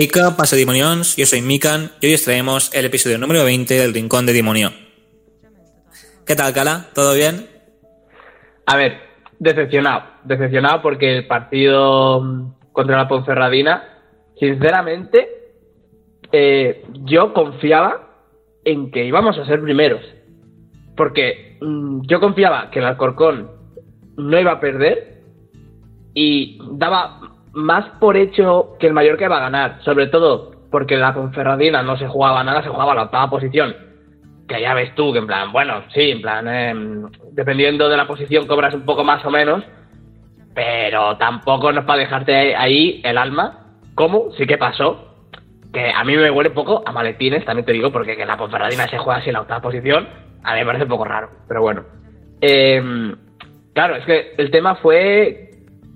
Mica, Pase Dimonions, yo soy Mikan y hoy os traemos el episodio número 20 del Rincón de Dimonio. ¿Qué tal, Cala? ¿Todo bien? A ver, decepcionado. Decepcionado porque el partido mm, contra la Ponferradina, sinceramente, eh, yo confiaba en que íbamos a ser primeros. Porque mm, yo confiaba que el Alcorcón no iba a perder y daba más por hecho que el Mallorca iba a ganar, sobre todo porque la Conferradina no se jugaba nada, se jugaba la octava posición. Que ya ves tú, que en plan, bueno, sí, en plan, em, dependiendo de la posición cobras un poco más o menos, pero tampoco no es para dejarte ahí el alma. ¿Cómo? Sí que pasó. Que a mí me huele un poco a maletines, también te digo, porque que la Conferradina se juega así en la octava posición, a mí me parece un poco raro, pero bueno. Em, claro, es que el tema fue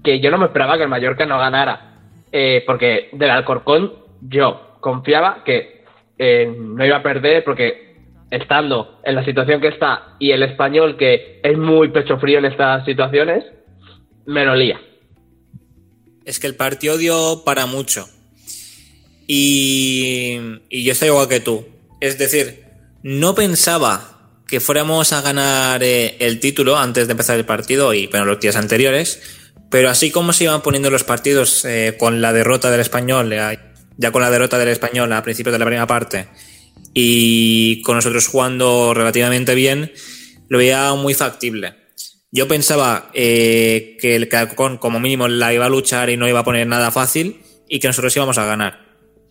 que yo no me esperaba que el Mallorca no ganara. Eh, porque del Alcorcón yo confiaba que eh, no iba a perder porque estando en la situación que está y el español que es muy pecho frío en estas situaciones, me lo lía. Es que el partido dio para mucho. Y, y yo estoy igual que tú. Es decir, no pensaba que fuéramos a ganar eh, el título antes de empezar el partido y bueno, los días anteriores pero así como se iban poniendo los partidos eh, con la derrota del español, eh, ya con la derrota del español a principios de la primera parte, y con nosotros jugando relativamente bien, lo veía muy factible. Yo pensaba eh, que el Calcón como mínimo la iba a luchar y no iba a poner nada fácil y que nosotros íbamos a ganar.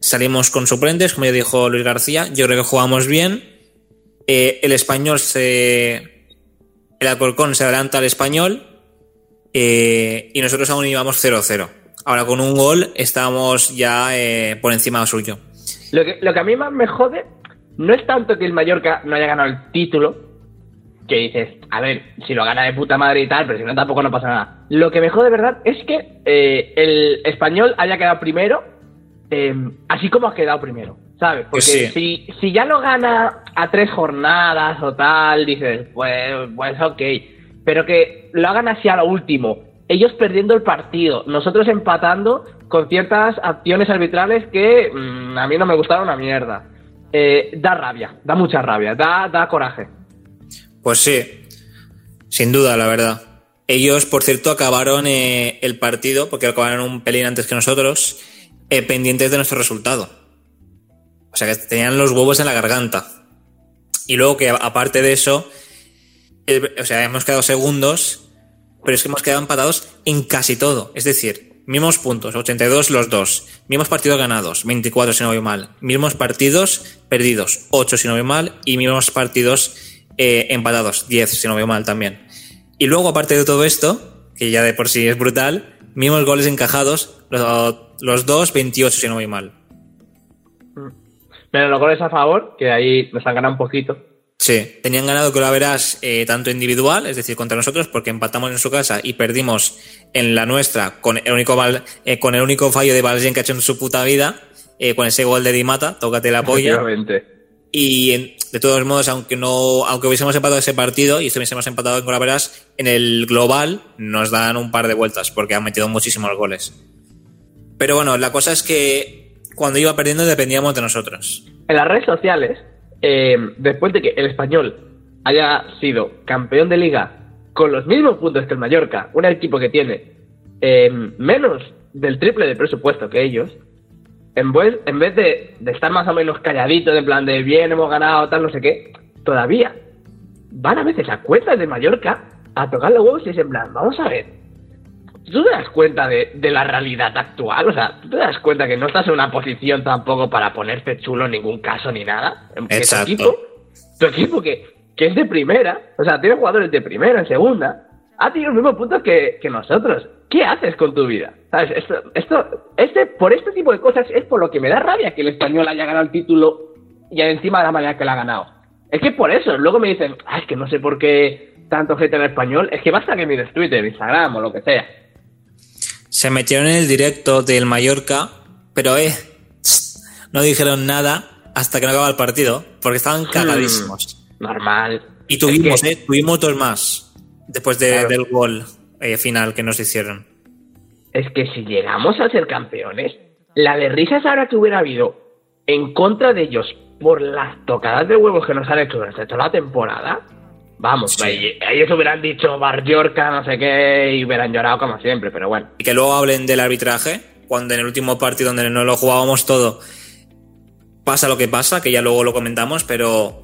Salimos con suplentes, como ya dijo Luis García, yo creo que jugamos bien. el español se... El Alcorcón se adelanta al español eh, y nosotros aún íbamos 0-0. Ahora con un gol estamos ya eh, por encima suyo. Lo que, lo que a mí más me jode no es tanto que el Mallorca no haya ganado el título, que dices, a ver, si lo gana de puta madre y tal, pero si no tampoco no pasa nada. Lo que me jode de verdad es que eh, el español haya quedado primero, así como ha quedado primero, ¿sabes? Porque si, si ya lo gana a tres jornadas o tal, dices, pues, pues ok pero que lo hagan así a lo último. Ellos perdiendo el partido, nosotros empatando con ciertas acciones arbitrales que mm, a mí no me gustaron una mierda. Eh, da rabia, da mucha rabia, da, da coraje. Pues sí, sin duda, la verdad. Ellos, por cierto, acabaron eh, el partido, porque acabaron un pelín antes que nosotros, eh, pendientes de nuestro resultado. O sea que tenían los huevos en la garganta. Y luego que aparte de eso, o sea, hemos quedado segundos, pero es que hemos quedado empatados en casi todo. Es decir, mismos puntos, 82 los dos, mismos partidos ganados, 24 si no voy mal, mismos partidos perdidos, 8 si no voy mal, y mismos partidos eh, empatados, 10 si no voy mal también. Y luego, aparte de todo esto, que ya de por sí es brutal, mismos goles encajados, los, dos, 28 si no voy mal. Pero los goles a favor, que ahí nos han ganado un poquito. Sí, tenían ganado que lo verás eh, tanto individual, es decir, contra nosotros, porque empatamos en su casa y perdimos en la nuestra con el único, eh, con el único fallo de Valjean que ha hecho en su puta vida, eh, con ese gol de Dimata, tócate la polla. Y de todos modos, aunque no, aunque hubiésemos empatado ese partido y estuviésemos empatado en Colaveras, en el global nos dan un par de vueltas porque han metido muchísimos goles. Pero bueno, la cosa es que cuando iba perdiendo dependíamos de nosotros. En las redes sociales eh, después de que el español haya sido campeón de liga con los mismos puntos que el Mallorca, un equipo que tiene eh, menos del triple de presupuesto que ellos, en vez, en vez de, estar más o menos calladitos, en plan de bien, hemos ganado, tal, no sé qué, todavía van a veces a cuentas de Mallorca a tocar los huevos y es en plan, vamos a ver, ¿tú te das cuenta de, la realidad actual? O sea, ¿tú te das cuenta que no estás en una posición tampoco para ponerte chulo en ningún caso ni nada? Exacto. Tu equipo, tu equipo que, que es de primera, o sea, tiene jugadores de primera, en segunda, ha tenido los mismos puntos que, nosotros. ¿Qué haces con tu vida? ¿Sabes? Esto, esto, este, por este tipo de cosas es por lo que me da rabia que el español haya ganado el título y encima de la manera que lo ha ganado. Es que por eso, luego me dicen, ay, es que no sé por qué tanto gente en español, es que basta que mires Twitter, Instagram o lo que sea se metieron en el directo del Mallorca, pero eh, no dijeron nada hasta que no acaba el partido, porque estaban hmm, cagadísimos. normal. Y tuvimos, eh, tuvimos dos más después del gol eh, final que nos hicieron. Es que si llegamos a ser campeones, la de risas ahora que hubiera habido en contra de ellos por las tocadas de huevos que nos han hecho durante toda la temporada, vamos, ellos hubieran dicho Barriorca, no sé qué, y hubieran llorado como siempre, pero bueno. Y que luego hablen del arbitraje, cuando en el último partido donde no lo jugábamos todo, pasa lo que pasa, que ya luego lo comentamos, pero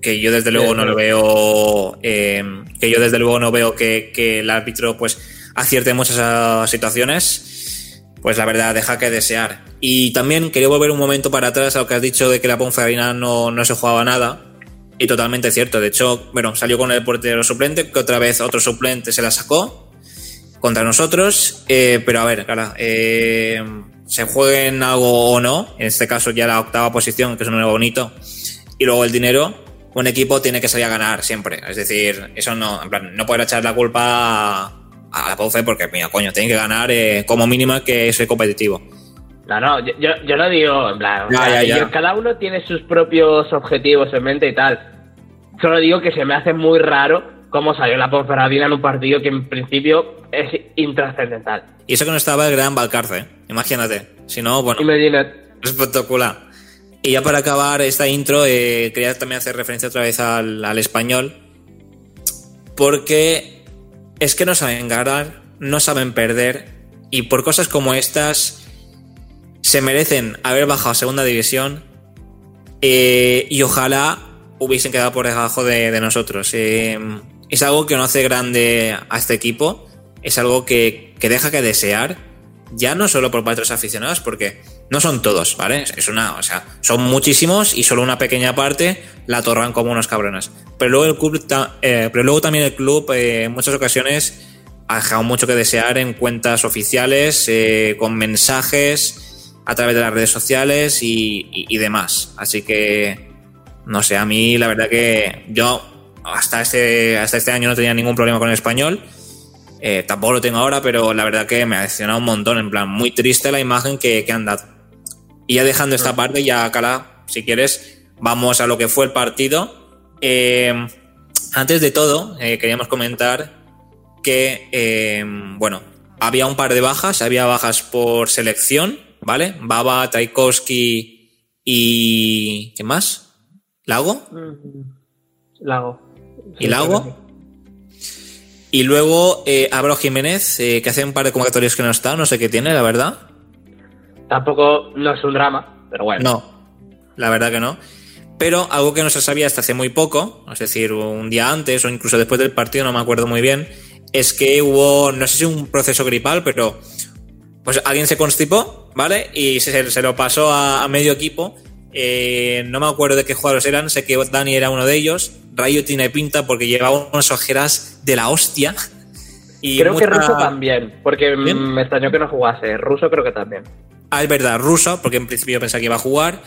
que yo desde luego no lo veo, eh, que yo desde luego no veo que, que el árbitro pues acierte muchas situaciones, pues la verdad deja que desear. Y también quería volver un momento para atrás a lo que has dicho de que la Ponferrina no, no se jugaba nada. Y totalmente cierto. De hecho, bueno, salió con el portero suplente, que otra vez otro suplente se la sacó contra nosotros. Eh, pero a ver, cara, eh, se jueguen algo o no, en este caso ya la octava posición, que es un número bonito, y luego el dinero, un equipo tiene que salir a ganar siempre. Es decir, eso no, en plan, no puede echar la culpa a, la Ponce porque, mira, coño, tiene que ganar eh, como mínimo que soy competitivo. No, no, yo, yo, lo digo, en plan, cada uno tiene sus propios objetivos en mente y tal. Solo digo que se me hace muy raro cómo salió la Ponferradina en un partido que en principio es intrascendental. Y eso que no estaba el gran Valcarce, imagínate. Si no, bueno. Espectacular. Y ya para acabar esta intro, eh, quería también hacer referencia otra vez al, al español. Porque es que no saben ganar, no saben perder. Y por cosas como estas se merecen haber bajado a segunda división eh, y ojalá hubiesen quedado por debajo de, nosotros. Eh, es algo que no hace grande a este equipo, es algo que, deja que desear, ya no solo por parte de los aficionados, porque no son todos, ¿vale? Es una, o sea, son muchísimos y solo una pequeña parte la torran como unos cabrones. Pero luego, el club eh, pero luego también el club en muchas ocasiones ha dejado mucho que desear en cuentas oficiales, con mensajes a través de las redes sociales y, demás. Así que, no sé, a mí la verdad que yo hasta este, hasta este año no tenía ningún problema con el español. Eh, tampoco lo tengo ahora, pero la verdad que me ha decepcionado un montón. En plan, muy triste la imagen que, han dado. Y ya dejando esta parte, ya, Cala, si quieres, vamos a lo que fue el partido. Eh, antes de todo, eh, queríamos comentar que, bueno, había un par de bajas, había bajas por selección ¿vale? Baba, Tchaikovsky y. ¿Qué más? ¿Lago? Lago. ¿Y Lago? Y luego eh, Jiménez, eh, que hace un par de convocatorios que no está, no sé qué tiene, la verdad. Tampoco no es un drama, pero bueno. No, la verdad que no. Pero algo que no se sabía hasta hace muy poco, es decir, un día antes o incluso después del partido, no me acuerdo muy bien, es que hubo, no sé si un proceso gripal, pero pues alguien se constipó, ¿vale? Y se, lo pasó a, medio equipo. Eh, no me acuerdo de qué jugadores eran, sé que Dani era uno de ellos. Rayo tiene pinta porque llevaba unas ojeras de la hostia. Y creo que Ruso también, porque me extrañó que no jugase. Ruso creo que también. Ah, es verdad, Ruso, porque en principio pensaba que iba a jugar.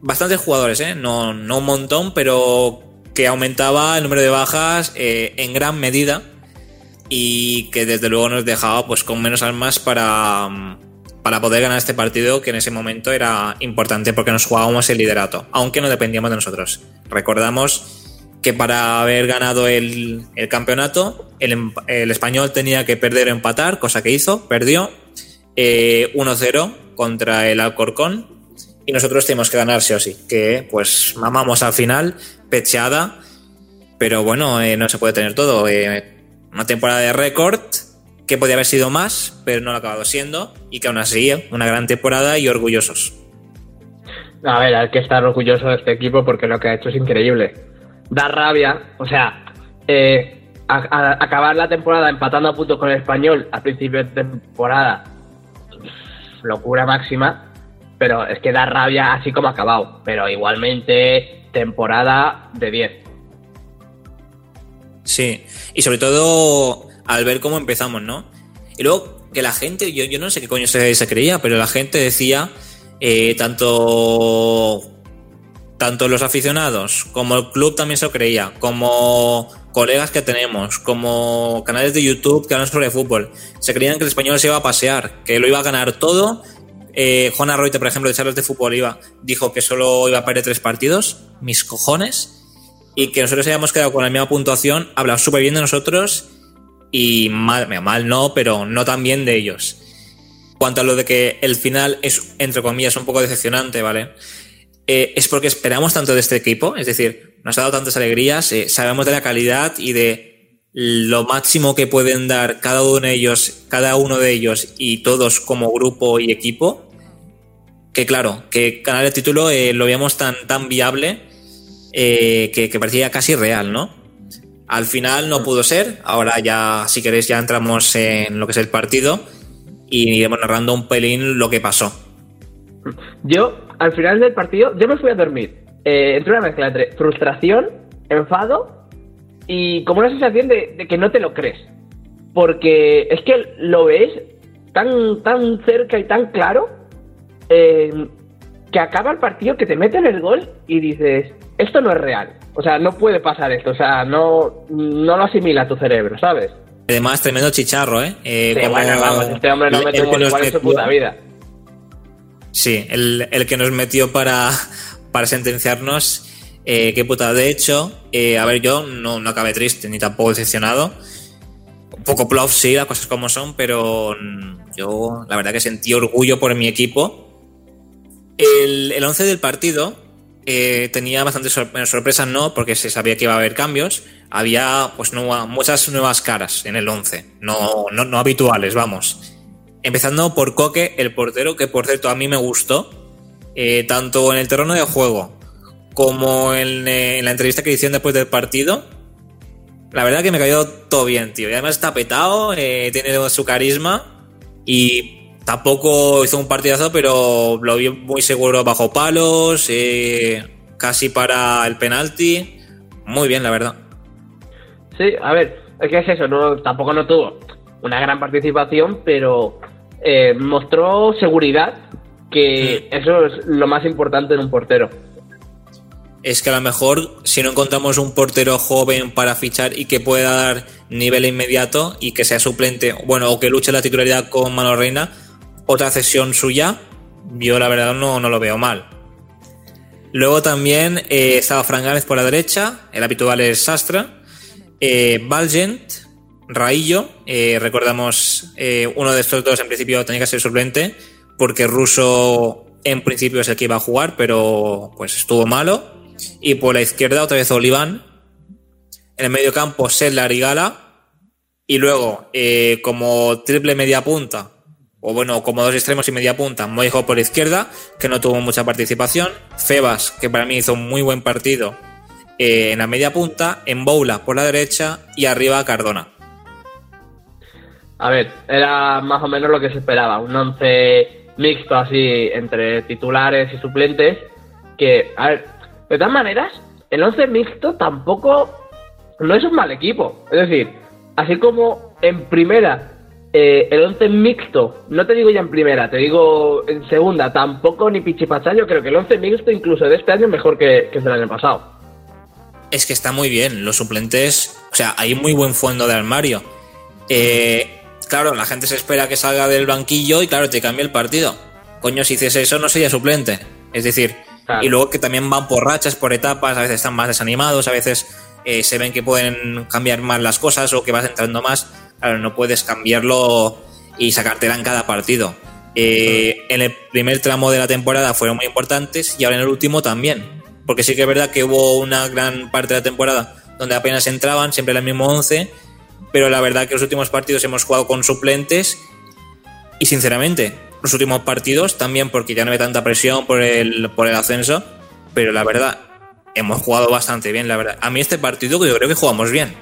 Bastantes jugadores, ¿eh? No, no un montón, pero que aumentaba el número de bajas eh, en gran medida y que desde luego nos dejaba pues con menos armas para, para poder ganar este partido que en ese momento era importante porque nos jugábamos el liderato, aunque no dependíamos de nosotros. Recordamos que para haber ganado el, campeonato el, español tenía que perder o empatar, cosa que hizo, perdió 1-0 eh, contra el Alcorcón y nosotros tenemos que ganar sí o sí, que pues mamamos al final, pecheada, pero bueno, eh, no se puede tener todo. Eh, una temporada de récord que podía haber sido más, pero no lo ha acabado siendo, y que aún así, una gran temporada y orgullosos. A ver, hay que estar orgulloso de este equipo porque lo que ha hecho es increíble. Da rabia, o sea, eh, acabar la temporada empatando a puntos con el español a principio de temporada, locura máxima, pero es que da rabia así como ha acabado, pero igualmente temporada de 10. Sí, y sobre todo al ver cómo empezamos, ¿no? Y luego que la gente, yo, yo no sé qué coño se, creía, pero la gente decía, eh, tanto, tanto los aficionados como el club también se lo creía, como colegas que tenemos, como canales de YouTube que hablan sobre fútbol, se creían que el español se iba a pasear, que lo iba a ganar todo. Eh, Juan por ejemplo, de charlas de fútbol, iba, dijo que solo iba a perder tres partidos. Mis cojones y que nosotros hayamos quedado con la misma puntuación, habla súper bien de nosotros y mal, mal no, pero no tan bien de ellos. cuanto a lo de que el final es, entre comillas, un poco decepcionante, ¿vale? Eh, es porque esperamos tanto de este equipo, es decir, nos ha dado tantas alegrías, eh, sabemos de la calidad y de lo máximo que pueden dar cada uno de ellos, cada uno de ellos y todos como grupo y equipo, que claro, que ganar el título eh, lo veíamos tan, tan viable que, que parecía casi real, ¿no? Al final no pudo ser, ahora ya, si queréis, ya entramos en lo que es el partido y iremos narrando un pelín lo que pasó. Yo, al final del partido, yo me fui a dormir. Eh, entre una mezcla entre frustración, enfado y como una sensación de, que no te lo crees. Porque es que lo ves tan, tan cerca y tan claro eh, que acaba el partido, que te meten el gol y dices, esto no es real. O sea, no puede pasar esto. O sea, no, no lo asimila tu cerebro, ¿sabes? Además, tremendo chicharro, ¿eh? eh sí, bueno, vamos, este hombre no mete un gol igual en su puta vida. Sí, el, el, que nos metió para, para sentenciarnos. Eh, qué puta. De hecho, eh, a ver, yo no, no acabé triste ni tampoco decepcionado. Un poco plof, sí, las cosas como son, pero yo la verdad que sentí orgullo por mi equipo. El, el 11 del partido eh, tenía bastantes sorpresas, no, porque se sabía que iba a haber cambios. Había pues muchas nuevas caras en el 11, no, no, habituales, vamos. Empezando por Coque, el portero, que por cierto a mí me gustó, eh, tanto en el terreno de juego como en, eh, en, la entrevista que hicieron después del partido. La verdad que me cayó todo bien, tío. Y además está petado, tiene su carisma y Tampoco hizo un partidazo, pero lo vi muy seguro bajo palos, eh, casi para el penalti. Muy bien, la verdad. Sí, a ver, es que es eso, no, tampoco no tuvo una gran participación, pero eh, mostró seguridad, que mm. eso es lo más importante en un portero. Es que a lo mejor si no encontramos un portero joven para fichar y que pueda dar nivel inmediato y que sea suplente, bueno, o que luche la titularidad con Mano Reina, otra cesión suya, yo la verdad no, no lo veo mal. Luego también eh, estaba Fran Gámez por la derecha, el habitual es Sastra, eh, Valgent, Raillo, eh, recordamos uno de estos dos en principio tenía que ser suplente porque Russo en principio es el que iba a jugar, pero pues estuvo malo. Y por la izquierda otra vez Oliván. En el medio campo Sedlar y Gala. Y luego, como triple media punta, o bueno, como dos extremos y media punta, Moijo por izquierda, que no tuvo mucha participación, Febas, que para mí hizo un muy buen partido eh, en la media punta, en Boula por la derecha y arriba Cardona. A ver, era más o menos lo que se esperaba, un once mixto así entre titulares y suplentes, que, a ver, de todas maneras, el once mixto tampoco no es un mal equipo, es decir, así como en primera eh, el 11 mixto, no te digo ya en primera, te digo en segunda, tampoco ni pichipacha. Yo creo que el 11 mixto, incluso de este año, es mejor que, que el del año pasado. Es que está muy bien, los suplentes, o sea, hay muy buen fondo de armario. Eh, claro, la gente se espera que salga del banquillo y claro, te cambia el partido. Coño, si hiciese eso, no sería suplente. Es decir, y luego que también van por rachas, por etapas, a veces están más desanimados, a veces eh, se ven que pueden cambiar más las cosas o que vas entrando más Claro, no puedes cambiarlo y sacártela en cada partido. Eh, en el primer tramo de la temporada fueron muy importantes y ahora en el último también. Porque sí que es verdad que hubo una gran parte de la temporada donde apenas entraban, siempre el mismo 11, pero la verdad que los últimos partidos hemos jugado con suplentes y sinceramente, los últimos partidos también porque ya no hay tanta presión por el, por el ascenso, pero la verdad, hemos jugado bastante bien, la verdad. A mí este partido yo creo que jugamos bien.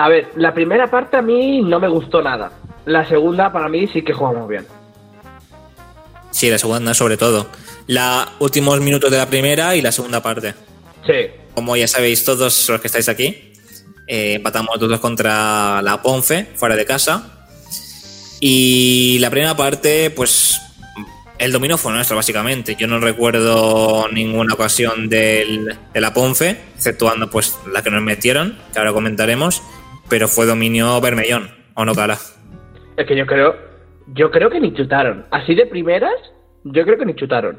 A ver, la primera parte a mí no me gustó nada. La segunda para mí sí que jugamos bien. Sí, la segunda sobre todo. Los últimos minutos de la primera y la segunda parte. Sí. Como ya sabéis todos los que estáis aquí, eh, empatamos todos contra la Ponfe, fuera de casa. Y la primera parte, pues el dominio fue nuestro, básicamente. Yo no recuerdo ninguna ocasión de la Ponfe, exceptuando pues la que nos metieron, que ahora comentaremos pero fue dominio Bermellón, ¿o no, Cala? Es que yo creo, yo creo que ni chutaron. Así de primeras, yo creo que ni chutaron.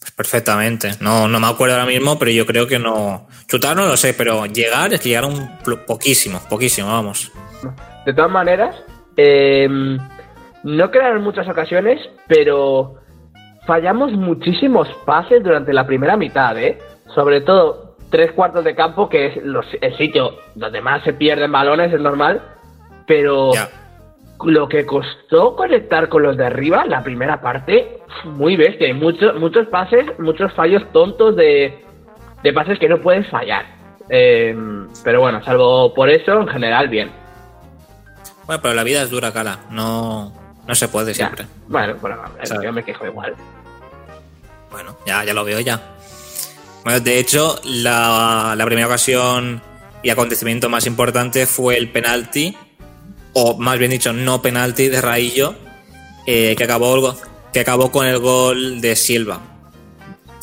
Pues perfectamente. No, no me acuerdo ahora mismo, pero yo creo que no. Chutaron, no lo sé, pero llegar es que llegaron poquísimo, poquísimo, vamos. De todas maneras, eh, no crearon muchas ocasiones, pero fallamos muchísimos pases durante la primera mitad, ¿eh? Sobre todo tres cuartos de campo, que es los, el sitio donde más se pierden balones, es normal, pero lo que costó conectar con los de arriba, la primera parte, muy bestia. Hay muchos, muchos pases, muchos fallos tontos de, de pases que no puedes fallar. Eh, pero bueno, salvo por eso, en general, bien. Bueno, pero la vida es dura, cara. No, no se puede siempre. Bueno, bueno, yo me quejo igual. Bueno, ya, ya lo veo ya. Bueno, de hecho, la, la primera ocasión y acontecimiento más importante fue el penalti, o más bien dicho, no penalti de Raillo, eh, que, acabó, que acabó con el gol de Silva.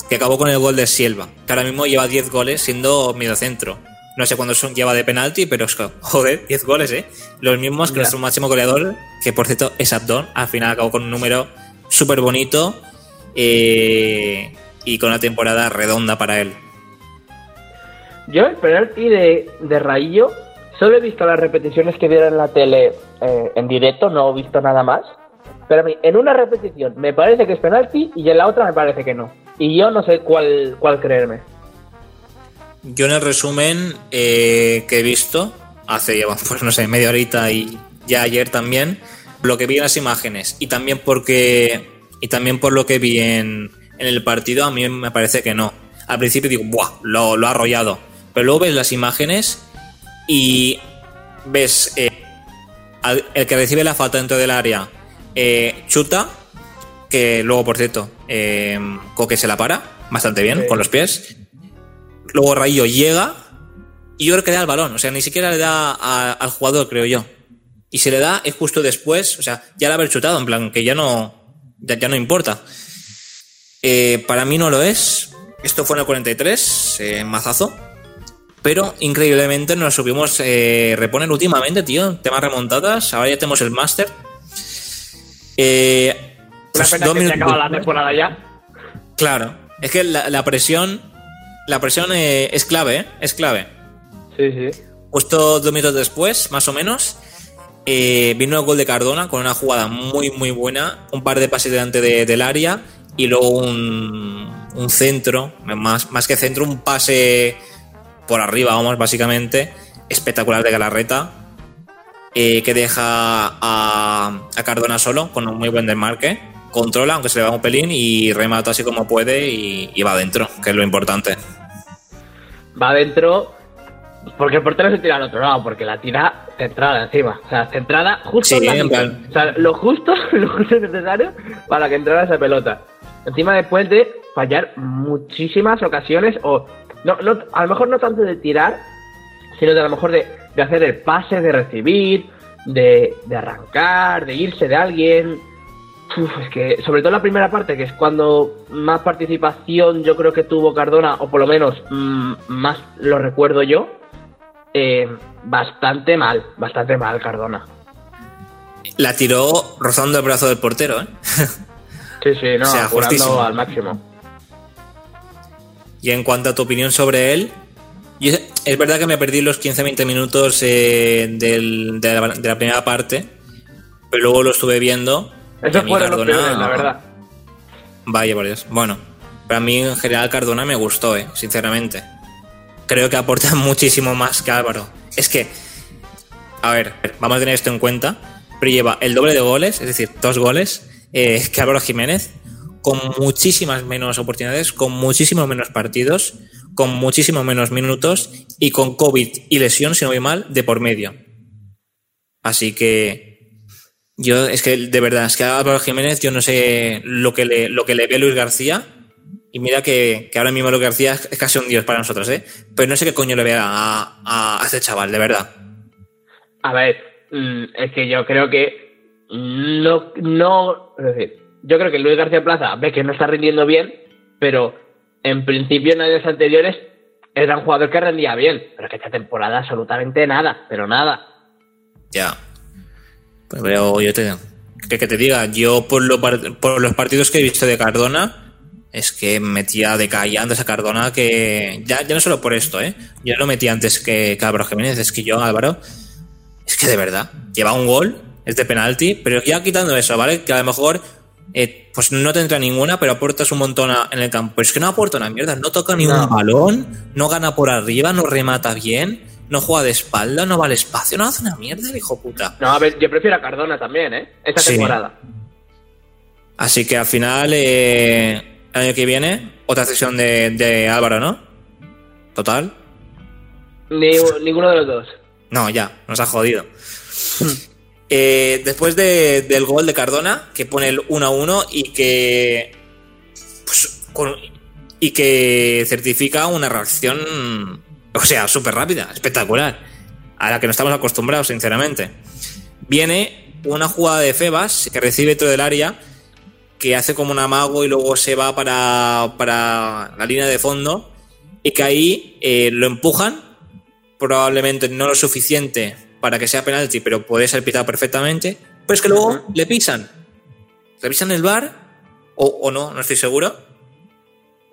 Que acabó con el gol de Silva, que ahora mismo lleva 10 goles siendo mediocentro. No sé cuántos son, lleva de penalti, pero es que, joder, 10 goles, ¿eh? Los mismos que nuestro máximo goleador, que por cierto es Abdón, al final acabó con un número súper bonito eh, y con una temporada redonda para él. Yo el penalti de, de Raillo, solo he visto las repeticiones que dieron en la tele eh, en directo, no he visto nada más. Pero a mí, en una repetición me parece que es penalti y en la otra me parece que no. Y yo no sé cuál, cuál creerme. Yo en el resumen eh, que he visto, hace pues no sé, media horita y ya ayer también, lo que vi en las imágenes y también porque y también por lo que vi en, en el partido, a mí me parece que no. Al principio digo, ¡buah! Lo, lo ha arrollado. Pero luego ves las imágenes y ves eh, al- el que recibe la falta dentro del área eh, chuta, que luego, por cierto, eh, Coque se la para bastante bien Sí. con los pies. Luego Rayo llega y yo creo que le da el balón. O sea, ni siquiera le da a- al jugador, creo yo. Y si le da es justo después, o sea, ya la haber chutado, en plan, que ya no, ya, ya no importa. Eh, para mí no lo es. Esto fue en el 43, eh, mazazo. Pero increíblemente nos supimos eh, reponer últimamente, tío. Temas remontadas. Ahora ya tenemos el máster. Eh, Una pues pena dos que se acaba la temporada ya. Claro. Es que la, la presión. La presión eh, es clave, ¿eh? Es clave. Sí, sí. Justo dos minutos después, más o menos, eh, vino el gol de Cardona con una jugada muy, muy buena. Un par de pases delante de- del área y luego un, un centro, más, más que centro, un pase por arriba, vamos, básicamente, espectacular de Galarreta, eh, que deja a, a Cardona solo con un muy buen desmarque. Controla, aunque se le va un pelín, y remata así como puede y, y va adentro, que es lo importante. Va adentro porque el portero se tira al otro lado, porque la tira centrada encima. O sea, centrada justo Sí, en la en plan- O sea, lo justo, lo justo necesario para que entrara esa pelota. Encima después de fallar muchísimas ocasiones, o no, no, a lo mejor no tanto de tirar, sino de a lo mejor de, de hacer el pase, de recibir, de, de arrancar, de irse de alguien. Es que, sobre todo la primera parte, que es cuando más participación yo creo que tuvo Cardona, o por lo menos mm, más lo recuerdo yo, eh, bastante mal, bastante mal Cardona. La tiró rozando el brazo del portero, ¿eh? Sí, sí, no, O sea, justísimo. al máximo. Y en cuanto a tu opinión sobre él, yo- es verdad que me perdí los 15-20 minutos eh, del- de, la, de la primera parte, pero luego lo estuve viendo. fueron los Cardona- peores, la verdad. Vaya por Dios. Bueno, para mí en general Cardona me gustó, eh, sinceramente. Creo que aporta muchísimo más que Álvaro. Es que, a ver, vamos a tener esto en cuenta, pero lleva el doble de goles, es decir, dos goles, eh, que Álvaro Jiménez, con muchísimas menos oportunidades, con muchísimos menos partidos, con muchísimos menos minutos y con COVID y lesión, si no voy mal, de por medio. Así que yo, es que de verdad, es que a Álvaro Jiménez yo no sé lo que le, lo que le ve Luis García. Y mira que, que ahora mismo Luis García es casi un dios para nosotros, ¿eh? Pero no sé qué coño le ve a, a, a ese chaval, de verdad. A ver, mm, es que yo creo que no, no, yo creo que Luis García Plaza ve que no está rindiendo bien, pero en principio en años anteriores era un jugador que rendía bien, pero que esta temporada absolutamente nada, pero nada. Ya. Pues pero yo te, que, que te diga, yo por, lo por los partidos que he visto de Cardona, es que metía de calle antes a Cardona que. Ya, ya no solo por esto, ¿eh? Yo lo metía antes que, que Jiménez, es que yo, Álvaro, es que de verdad, lleva un gol, es de penalti, pero ya quitando eso, ¿vale? Que a lo mejor eh, pues no te entra ninguna, pero aportas un montón en el campo. Pero es que no aporta una mierda, no toca ni un balón, no gana por arriba, no remata bien, no juega de espalda, no va al espacio, no hace una mierda el hijo puta. No, a ver, yo prefiero a Cardona también, ¿eh? Esta temporada. Así que al final, eh, el año que viene, otra sesión de, Álvaro, ¿no? Total. ninguno de los dos. No, ya, nos ha jodido. Eh, después del gol de Cardona, que pone el 1 a 1 y que. Pues, y que certifica una reacción. O sea, súper rápida, espectacular. A la que no estamos acostumbrados, sinceramente. Viene una jugada de Febas que recibe todo el área, que hace como un amago y luego se va para, para la línea de fondo. Y que ahí eh, lo empujan, probablemente no lo suficiente para que sea penalti, pero puede ser pitado perfectamente, pues que luego le pisan. Revisan el bar, o, no, no estoy seguro.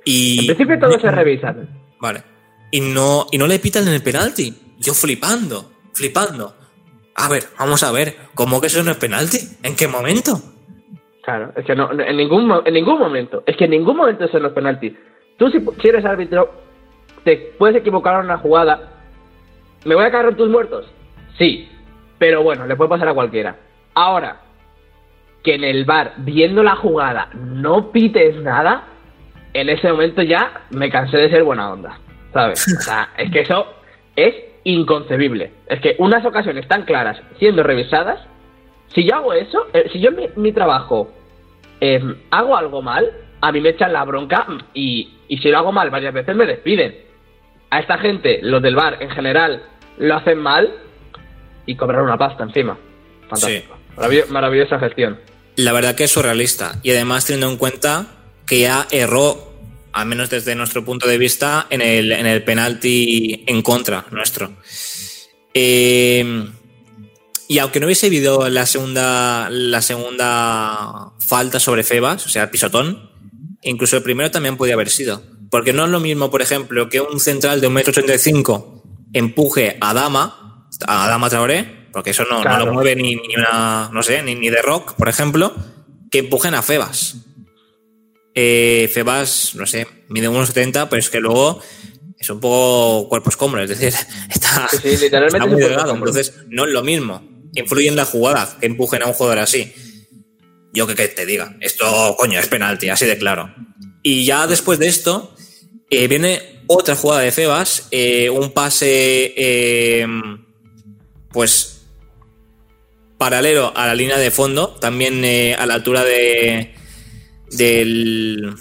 Y. En principio todo se revisan. Vale. Y no, y no le pitan en el penalti. Yo flipando, flipando. A ver, vamos a ver, ¿cómo que eso no es penalti? ¿En qué momento? Claro, es que no, en ningún, en ningún momento. Es que en ningún momento eso no es penalti. Tú, si, si eres árbitro, te puedes equivocar en una jugada. ¿Me voy a caer en tus muertos? Sí, pero bueno, le puede pasar a cualquiera. Ahora, que en el bar, viendo la jugada, no pites nada, en ese momento ya me cansé de ser buena onda, ¿sabes? O sea, es que eso es inconcebible. Es que unas ocasiones tan claras siendo revisadas, si yo hago eso, eh, si yo en mi, trabajo em, hago algo mal, a mí me echan la bronca y, y si lo hago mal varias veces me despiden. A esta gente, los del bar en general, lo hacen mal y cobrar una pasta encima. Fantástico. maravillosa gestión. La verdad que es surrealista. Y además teniendo en cuenta que ya erró, al menos desde nuestro punto de vista, en el, en el penalti en contra nuestro. Eh, y aunque no hubiese habido la segunda, la segunda falta sobre Febas, o sea, pisotón, incluso el primero también podía haber sido. Porque no es lo mismo, por ejemplo, que un central de 1,85m empuje a Dama a Dama Traoré, porque eso no, lo mueve ni, una, no sé, ni, de rock, por ejemplo, que empujen a Febas. Eh, Febas, no sé, mide unos 70, pero es que luego es un poco cuerpo escombro, es decir, está, muy delgado, entonces no es lo mismo. Influye en la jugada que empujen a un jugador así. Yo que, te diga, esto, coño, es penalti, así de claro. Y ya después de esto, eh, viene otra jugada de Febas, eh, un pase pues paralelo a la línea de fondo, también eh, a la altura de del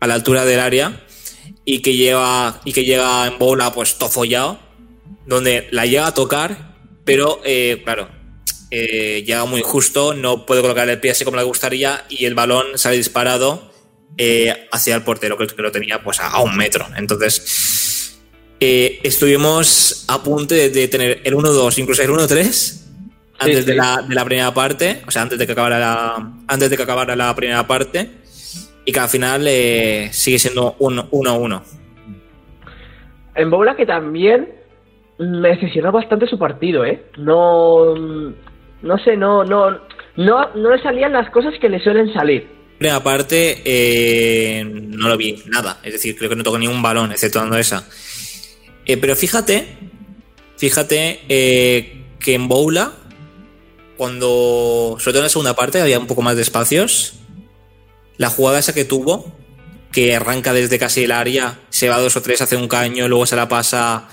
a la altura del área y que lleva y que llega en bola pues tofollado donde la llega a tocar pero eh, claro eh, llega muy justo no puede colocar el pie así como le gustaría y el balón sale disparado hacia el portero que, lo tenía pues a un metro. Entonces eh, estuvimos a punto de, tener el 1-2, incluso el 1-3, antes De, la, primera parte, o sea, antes de que acabara la, antes de que acabara la primera parte, y que al final eh, sigue siendo 1-1. En Bola que también me decepcionó bastante su partido, ¿eh? No, no sé, no, no, no, no le salían las cosas que le suelen salir. Primera parte eh, no lo vi nada, es decir, creo que no tocó ni un balón, exceptuando esa. Eh, pero fíjate, fíjate eh, que en Boula, cuando, sobre todo en la segunda parte, había un poco más de espacios, la jugada esa que tuvo, que arranca desde casi el área, se va dos o tres, hace un caño, luego se la pasa,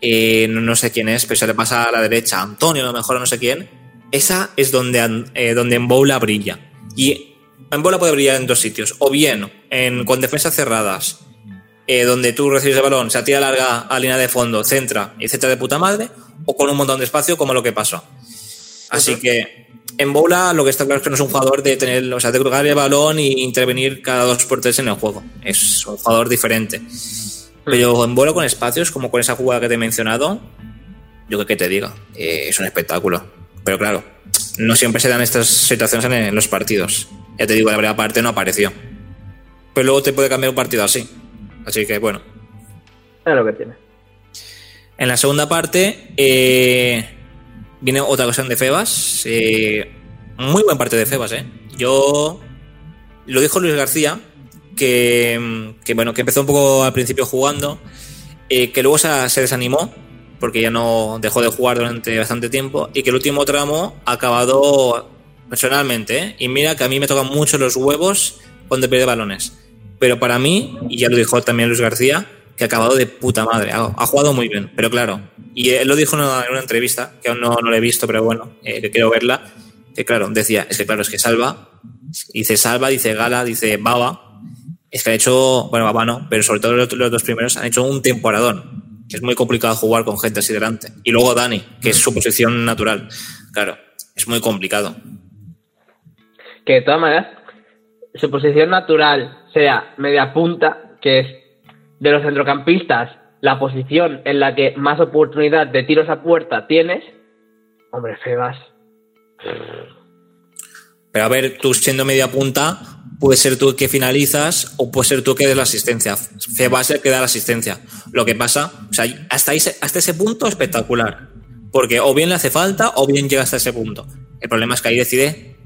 eh, no, sé quién es, pero se le pasa a la derecha, Antonio a lo mejor, no sé quién, esa es donde, donde en Boula brilla. Y en Boula puede brillar en dos sitios, o bien en, con defensas cerradas, eh, donde tú recibes el balón, se atira larga a línea de fondo, centra y centra de puta madre, o con un montón de espacio, como lo que pasó. Así que en Bola lo que está claro es que no es un jugador de tener, o sea, de colocar el balón e intervenir cada dos por tres en el juego. Es un jugador diferente. Pero en Bola con espacios, como con esa jugada que te he mencionado, yo que, que te diga, eh, es un espectáculo. Pero claro, no siempre se dan estas situaciones en, los partidos. Ya te digo, la primera parte no apareció. Pero luego te puede cambiar un partido así. Así que bueno. Es lo que tiene. En la segunda parte, eh, viene otra ocasión de Febas. Eh, muy buen partido de Febas, ¿eh? Yo. Lo dijo Luis García, que, que bueno, que empezó un poco al principio jugando, eh, que luego se, se, desanimó, porque ya no dejó de jugar durante bastante tiempo, y que el último tramo ha acabado personalmente, ¿eh? Y mira que a mí me tocan mucho los huevos cuando pierde balones. Pero para mí, y ya lo dijo también Luis García, que ha acabado de puta madre. Ha, jugado muy bien, pero claro. Y él lo dijo en una, en una entrevista, que aún no, no la he visto, pero bueno, eh, que quiero verla. Que claro, decía, es que claro, es que Salva, dice Salva, dice Gala, dice Baba. Es que ha hecho, bueno, Baba no, pero sobre todo los, los dos primeros han hecho un temporadón. Es muy complicado jugar con gente así delante. Y luego Dani, que es su posición natural. Claro, es muy complicado. Que de todas maneras, su posición natural sea media punta, que es de los centrocampistas la posición en la que más oportunidad de tiros a puerta tienes, hombre, Febas. Pero a ver, tú siendo media punta, puede ser tú el que finalizas o puede ser tú que des la asistencia. Febas es el que da la asistencia. Lo que pasa, o sea, hasta, ahí, hasta ese punto espectacular. Porque o bien le hace falta o bien llega hasta ese punto. El problema es que ahí decide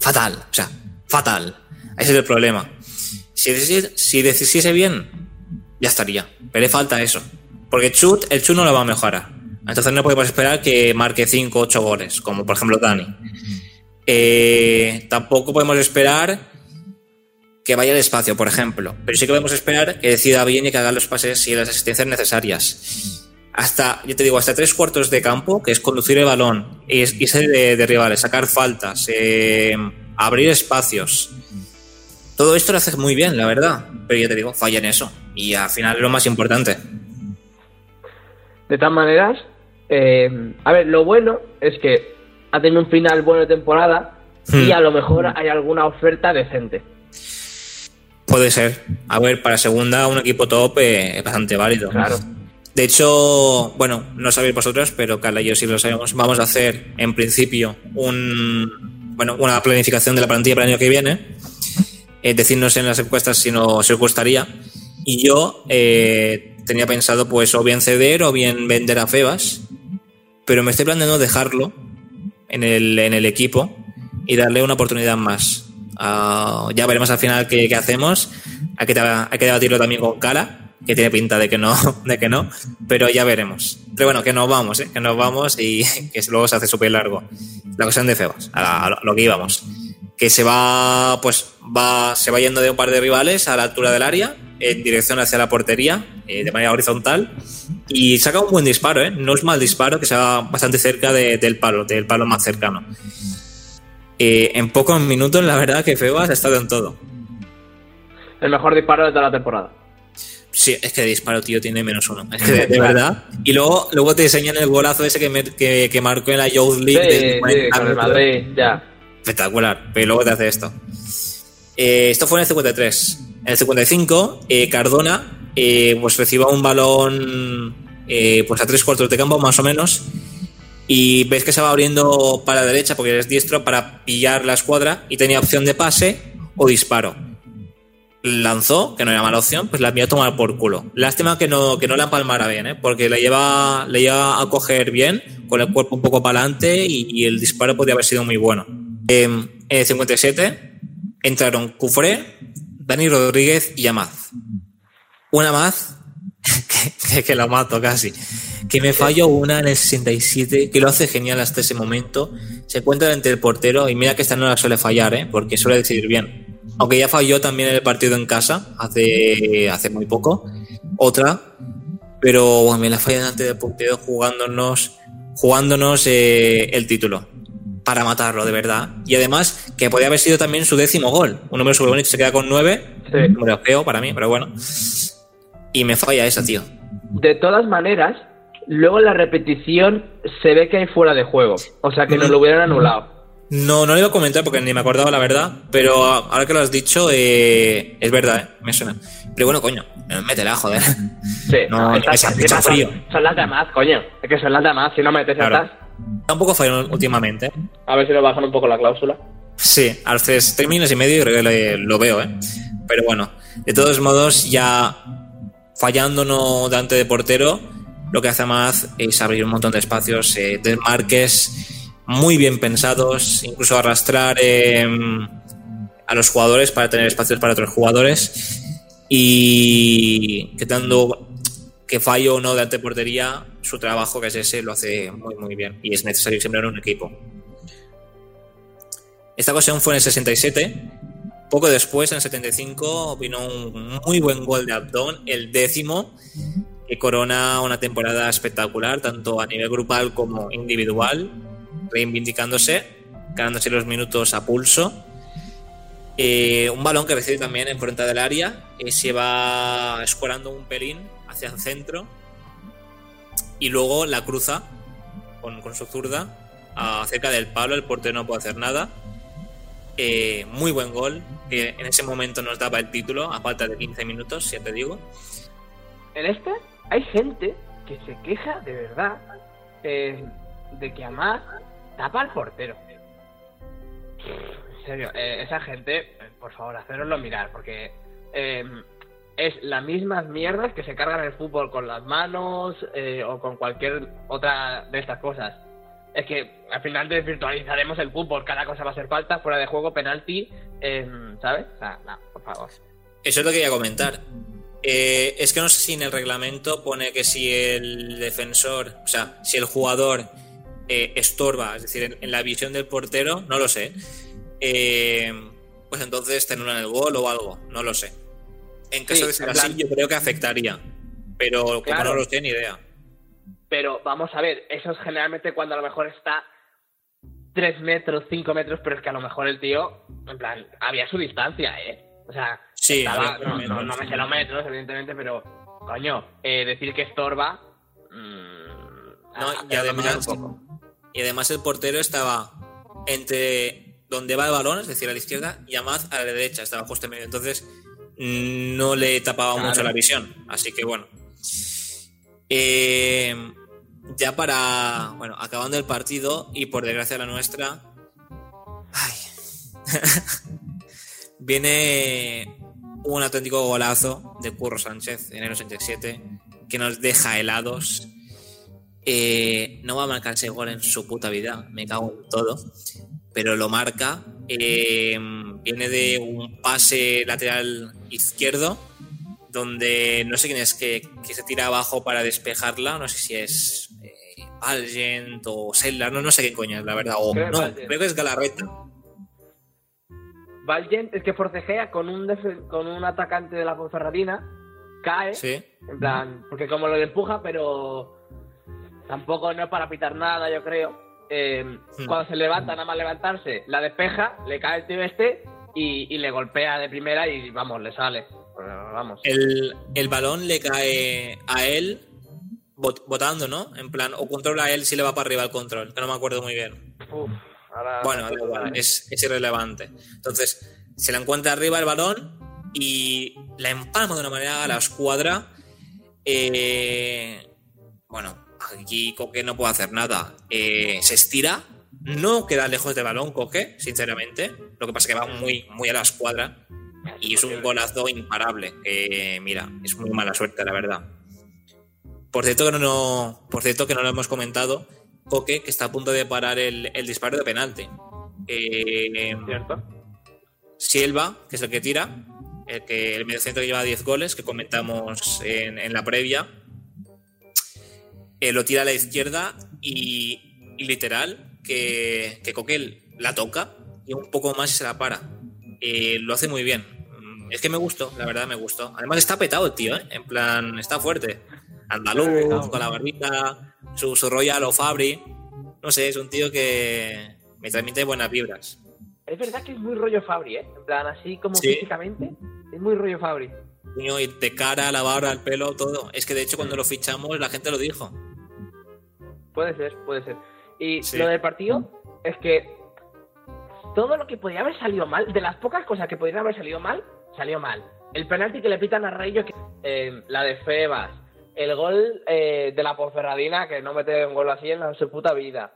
fatal, o sea, fatal. Ese es el problema. Si decidiese, si bien, ya estaría. Pero le falta eso. Porque Chut, el Chut no lo va a mejorar. Entonces no podemos esperar que marque 5 o 8 goles, como por ejemplo Dani. Eh, tampoco podemos esperar que vaya despacio, por ejemplo. Pero sí que podemos esperar que decida bien y que haga los pases y las asistencias necesarias. Hasta, yo te digo, hasta tres cuartos de campo, que es conducir el balón, irse de, de rivales, sacar faltas, eh, abrir espacios. Todo esto lo hace muy bien, la verdad. Pero ya te digo, falla en eso. Y al final es lo más importante. De todas maneras, eh, a ver, lo bueno es que ha tenido un final bueno de temporada hmm. y a lo mejor hay alguna oferta decente. Puede ser. A ver, para segunda, un equipo top eh, es bastante válido. Claro. De hecho, bueno, no sabéis vosotros, pero Carla y yo sí lo sabemos. Vamos a hacer, en principio, un, bueno, una planificación de la plantilla para el año que viene. Eh, decirnos en las encuestas si, no, si os gustaría. Y yo eh, tenía pensado, pues, o bien ceder o bien vender a Febas. Pero me estoy planteando dejarlo en el, en el equipo y darle una oportunidad más. Uh, ya veremos al final qué, qué hacemos. Hay que, hay que debatirlo también con Cara que tiene pinta de que no, de que no, pero ya veremos. Pero bueno, que nos vamos, ¿eh? que nos vamos y que luego se hace súper largo. La cuestión de Febas, a, lo que íbamos. Que se va, pues, va, se va yendo de un par de rivales a la altura del área, en dirección hacia la portería, eh, de manera horizontal, y saca un buen disparo, ¿eh? No es mal disparo, que se va bastante cerca de, del palo, del palo más cercano. Eh, en pocos minutos, la verdad que Febas ha estado en todo. El mejor disparo de toda la temporada. Sí, es que de disparo, tío, tiene menos uno. Es que de, de verdad. Y luego, luego te enseñan el golazo ese que, me, que, que marcó en la Youth League. Sí, del sí, con el Madrid, ya. Espectacular. Pero luego te hace esto. Eh, esto fue en el 53. En el 55, eh, Cardona eh, pues reciba un balón eh, pues a tres cuartos de campo, más o menos. Y ves que se va abriendo para la derecha porque eres diestro para pillar la escuadra y tenía opción de pase o disparo lanzó, que no era mala opción, pues la envió a tomar por culo. Lástima que no, que no la empalmara bien, ¿eh? porque le lleva, le lleva a coger bien, con el cuerpo un poco para adelante y, el disparo podría haber sido muy bueno. Eh, en el 57 entraron Cufré, Dani Rodríguez y Amaz. Una más que, la mato casi. Que me falló una en el 67, que lo hace genial hasta ese momento. Se encuentra entre el portero y mira que esta no la suele fallar, ¿eh? porque suele decidir bien aunque ya falló también el partido en casa hace, hace muy poco, otra, pero bueno, me la falla delante del portero jugándonos, jugándonos eh, el título para matarlo de verdad. Y además que podía haber sido también su décimo gol. Un número súper bonito, se queda con nueve, sí. un número feo para mí, pero bueno. Y me falla esa, tío. De todas maneras, luego en la repetición se ve que hay fuera de juego. O sea, que nos lo hubieran anulado. No, no lo iba a comentar porque ni me acordaba la verdad, pero ahora que lo has dicho, eh, es verdad, eh, me suena. Pero bueno, coño, métela, joder. Sí, no, no está, me echa frío. Son las de más, coño. Es que son las de más, si no metes claro. estas. Tampoco falló últimamente. A ver si lo bajan un poco la cláusula. Sí, a los tres, tres millones y medio creo que lo, veo, ¿eh? Pero bueno, de todos modos, ya fallándonos delante de portero, lo que hace Amaz es abrir un montón de espacios, eh, desmarques muy bien pensados, incluso arrastrar em, a los jugadores para tener espacios para otros jugadores y que dando que fallo o no de anteportería, su trabajo que es ese lo hace muy muy bien y es necesario siempre en un equipo. Esta ocasión fue en el 67. Poco después, en el 75, vino un muy buen gol de Abdón, el décimo, que corona una temporada espectacular, tanto a nivel grupal como individual, reivindicándose, ganándose los minutos a pulso. Eh, un balón que recibe también en frente del área, y se va escorando un pelín hacia el centro y luego la cruza con, con su zurda acerca del palo, el portero no puede hacer nada eh, muy buen gol, en ese momento nos daba el título a falta de 15 minutos, ya te digo. En este hay gente que se queja de verdad eh, de que además tapa al portero. En serio, eh, esa gente, por favor, haceroslo mirar, porque es las mismas mierdas que se cargan el fútbol con las manos o con cualquier otra de estas cosas es que al final desvirtualizaremos el fútbol, cada cosa va a ser falta, fuera de juego, penalti, em, ¿sabes? O sea, no, por favor. Eso es lo que quería comentar. Eh, es que no sé si en el reglamento pone que si el defensor, o sea, si el jugador eh, estorba, es decir, en, la visión del portero, no lo sé. Eh, pues entonces en el gol o algo, no lo sé. En caso de ser así, yo creo que afectaría. Pero como no lo sé, ni idea. Pero vamos a ver, eso es generalmente cuando a lo mejor está 3 metros, 5 metros, pero es que a lo mejor el tío, en plan, había su distancia, ¿eh? O sea, no, me sé los metros, evidentemente, pero, coño, eh, decir que estorba. Mm, no, y además, y además el portero estaba entre donde va el balón, es decir, a la izquierda, y Amaz a la derecha, estaba justo en medio. Entonces, no le tapaba mucho la visión. Así que bueno. Eh, ya para, bueno, acabando el partido y por desgracia la nuestra, viene un auténtico golazo de Curro Sánchez en el 87 que nos deja helados. Eh, no va a marcar ese gol en su puta vida, me cago en todo, pero lo marca. Eh, viene de un pase lateral izquierdo donde no sé quién es que, se tira abajo para despejarla, no sé si es eh, o Sellar, no, no sé qué coño es, la verdad, o creo, no, creo que es Galarreta. Valgent es que forcejea con un, con un atacante de la Ponferradina, cae, sí. en plan, porque como lo empuja, pero tampoco no es para pitar nada, yo creo. Eh, hmm. Cuando se levanta, nada más levantarse, la despeja, le cae el tío este y, y le golpea de primera y vamos, le sale. Vamos. El, balón le cae a él botando, ¿no? En plan, o controla a él si le va para arriba el control, que no me acuerdo muy bien. bueno, es, irrelevante. Entonces, se la encuentra arriba el balón y la empalma de una manera a la escuadra. Eh, bueno, aquí Coque no puede hacer nada. Eh, se estira, no queda lejos del balón Coque, sinceramente. Lo que pasa es que va muy, muy a la escuadra y es un golazo imparable. Que, mira, es muy mala suerte, la verdad. Por cierto, que no, por cierto que no lo hemos comentado, Coque, que está a punto de parar el, disparo de penalti. Eh, ¿Cierto? Silva, que es el que tira, el que el mediocentro lleva 10 goles, que comentamos en, la previa, eh, lo tira a la izquierda y, literal, que, que Coque la toca y un poco más y se la para. Eh, lo hace muy bien. Es que me gustó, la verdad me gustó. Además está petado el tío, ¿eh? En plan, está fuerte. Andaluz, con la barbita, su, su Royal o Fabri. No sé, es un tío que me transmite buenas vibras. Es verdad que es muy rollo Fabri, ¿eh? En plan, así como físicamente, es muy rollo Fabri. Y de cara, la barba, el pelo, todo. Es que de hecho cuando lo fichamos la gente lo dijo. Puede ser, puede ser. Y lo del partido es que todo lo que podría haber salido mal, de las pocas cosas que podrían haber salido mal, salió mal. El penalti que le pitan a Rayo, eh, la de Febas, el gol eh, de la Ponferradina, que no mete un gol así en su puta vida.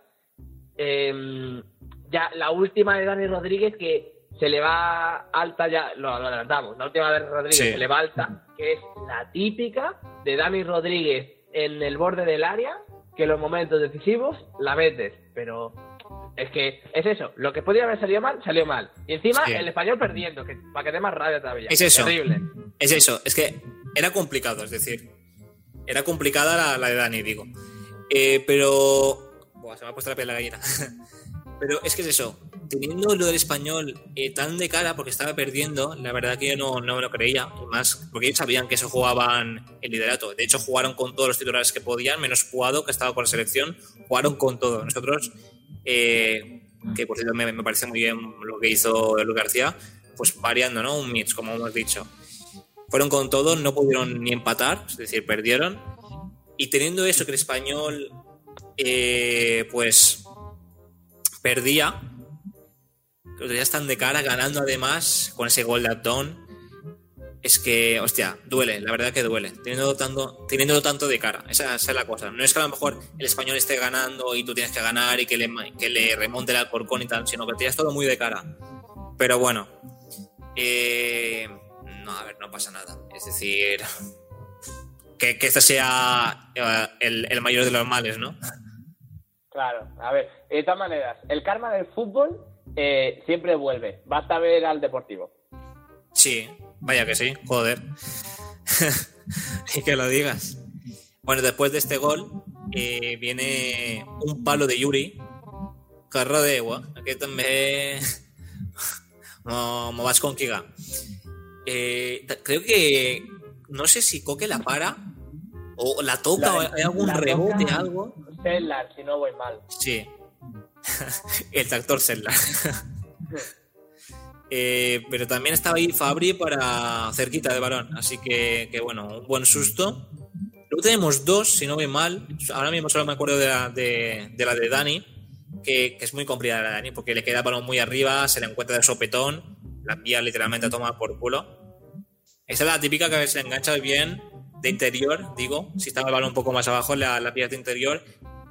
Em, ya, la última de Dani Rodríguez, que se le va alta, ya lo, adelantamos, la última de Rodríguez se le va alta, que es la típica de Dani Rodríguez en el borde del área que en los momentos decisivos la metes. Pero es que es eso, lo que podría haber salido mal, salió mal. Y encima el español perdiendo, que para que dé más rabia todavía. Es eso. Terrible. Es eso, es que era complicado, es decir, era complicada la, de Dani, digo. Eh, pero. Buah, se me ha puesto la piel la gallina. pero es que es eso, teniendo lo del español eh, tan de cara porque estaba perdiendo, la verdad que yo no, no me lo creía. Más porque ellos sabían que eso jugaban el liderato. De hecho, jugaron con todos los titulares que podían, menos jugado, que estaba con la selección, jugaron con todo. Nosotros, eh, que por cierto me, me, parece muy bien lo que hizo Luis García, pues variando, ¿no? Un mix, como hemos dicho. Fueron con todo, no pudieron ni empatar, es decir, perdieron. Y teniendo eso, que el español, eh, pues, perdía, que ya están de cara, ganando además con ese gol de Abdón. Es que, hostia, duele, la verdad que duele, teniendo tanto, teniéndolo tanto de cara. Esa, esa, es la cosa. No es que a lo mejor el español esté ganando y tú tienes que ganar y que le, que le remonte el Alcorcón y tal, sino que tienes todo muy de cara. Pero bueno, eh, no, a ver, no pasa nada. Es decir, que, que este sea eh, el, el, mayor de los males, ¿no? Claro, a ver, de todas maneras, el karma del fútbol eh, siempre vuelve. Basta ver al Deportivo. Sí, vaya que sí, joder. y que lo digas. Bueno, después de este gol eh, viene un palo de Yuri, carro de agua, que también me vas con Kiga. Eh, creo que no sé si Coque la para o la toca o hay algún rebote, algo. Cellar, si no voy mal. Sí, el tractor Zelda. eh, pero también estaba ahí Fabri para cerquita de balón, así que, que, bueno, un buen susto. Luego tenemos dos, si no ve mal. Ahora mismo solo me acuerdo de la de, de la de Dani, que, que, es muy complicada la de Dani, porque le queda el balón muy arriba, se le encuentra de sopetón, la envía literalmente a tomar por culo. Esa es la típica que a veces se engancha bien de interior, digo, si estaba el balón un poco más abajo, la, la de interior,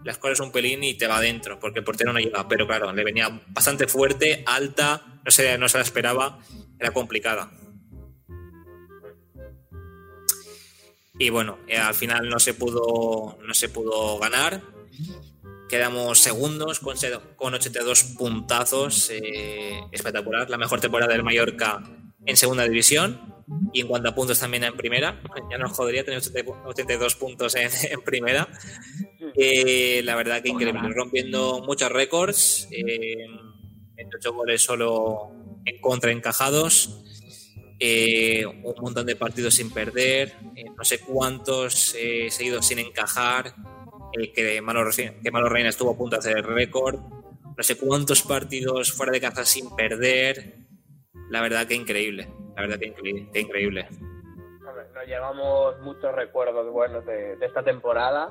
las corres un pelín y te va adentro, porque el portero no llega. Pero claro, le venía bastante fuerte, alta, no se, no se la esperaba, era complicada. Y bueno, eh, al final no se pudo, no se pudo ganar. Quedamos segundos con, con 82 puntazos. Eh, espectacular. La mejor temporada del Mallorca en segunda división. Y en cuanto a puntos también en primera. Ya nos jodería tener 82 puntos en, en primera. Eh, la verdad que increíble, rompiendo muchos récords, eh, 28 goles solo en contra encajados, eh, un montón de partidos sin perder, eh, no sé cuántos eh, seguidos sin encajar, que, Malo, que Malo Reina estuvo a punto de hacer el récord, no sé cuántos partidos fuera de casa sin perder, la verdad que increíble, la verdad que increíble. Que increíble. Nos llevamos muchos recuerdos buenos de, de esta temporada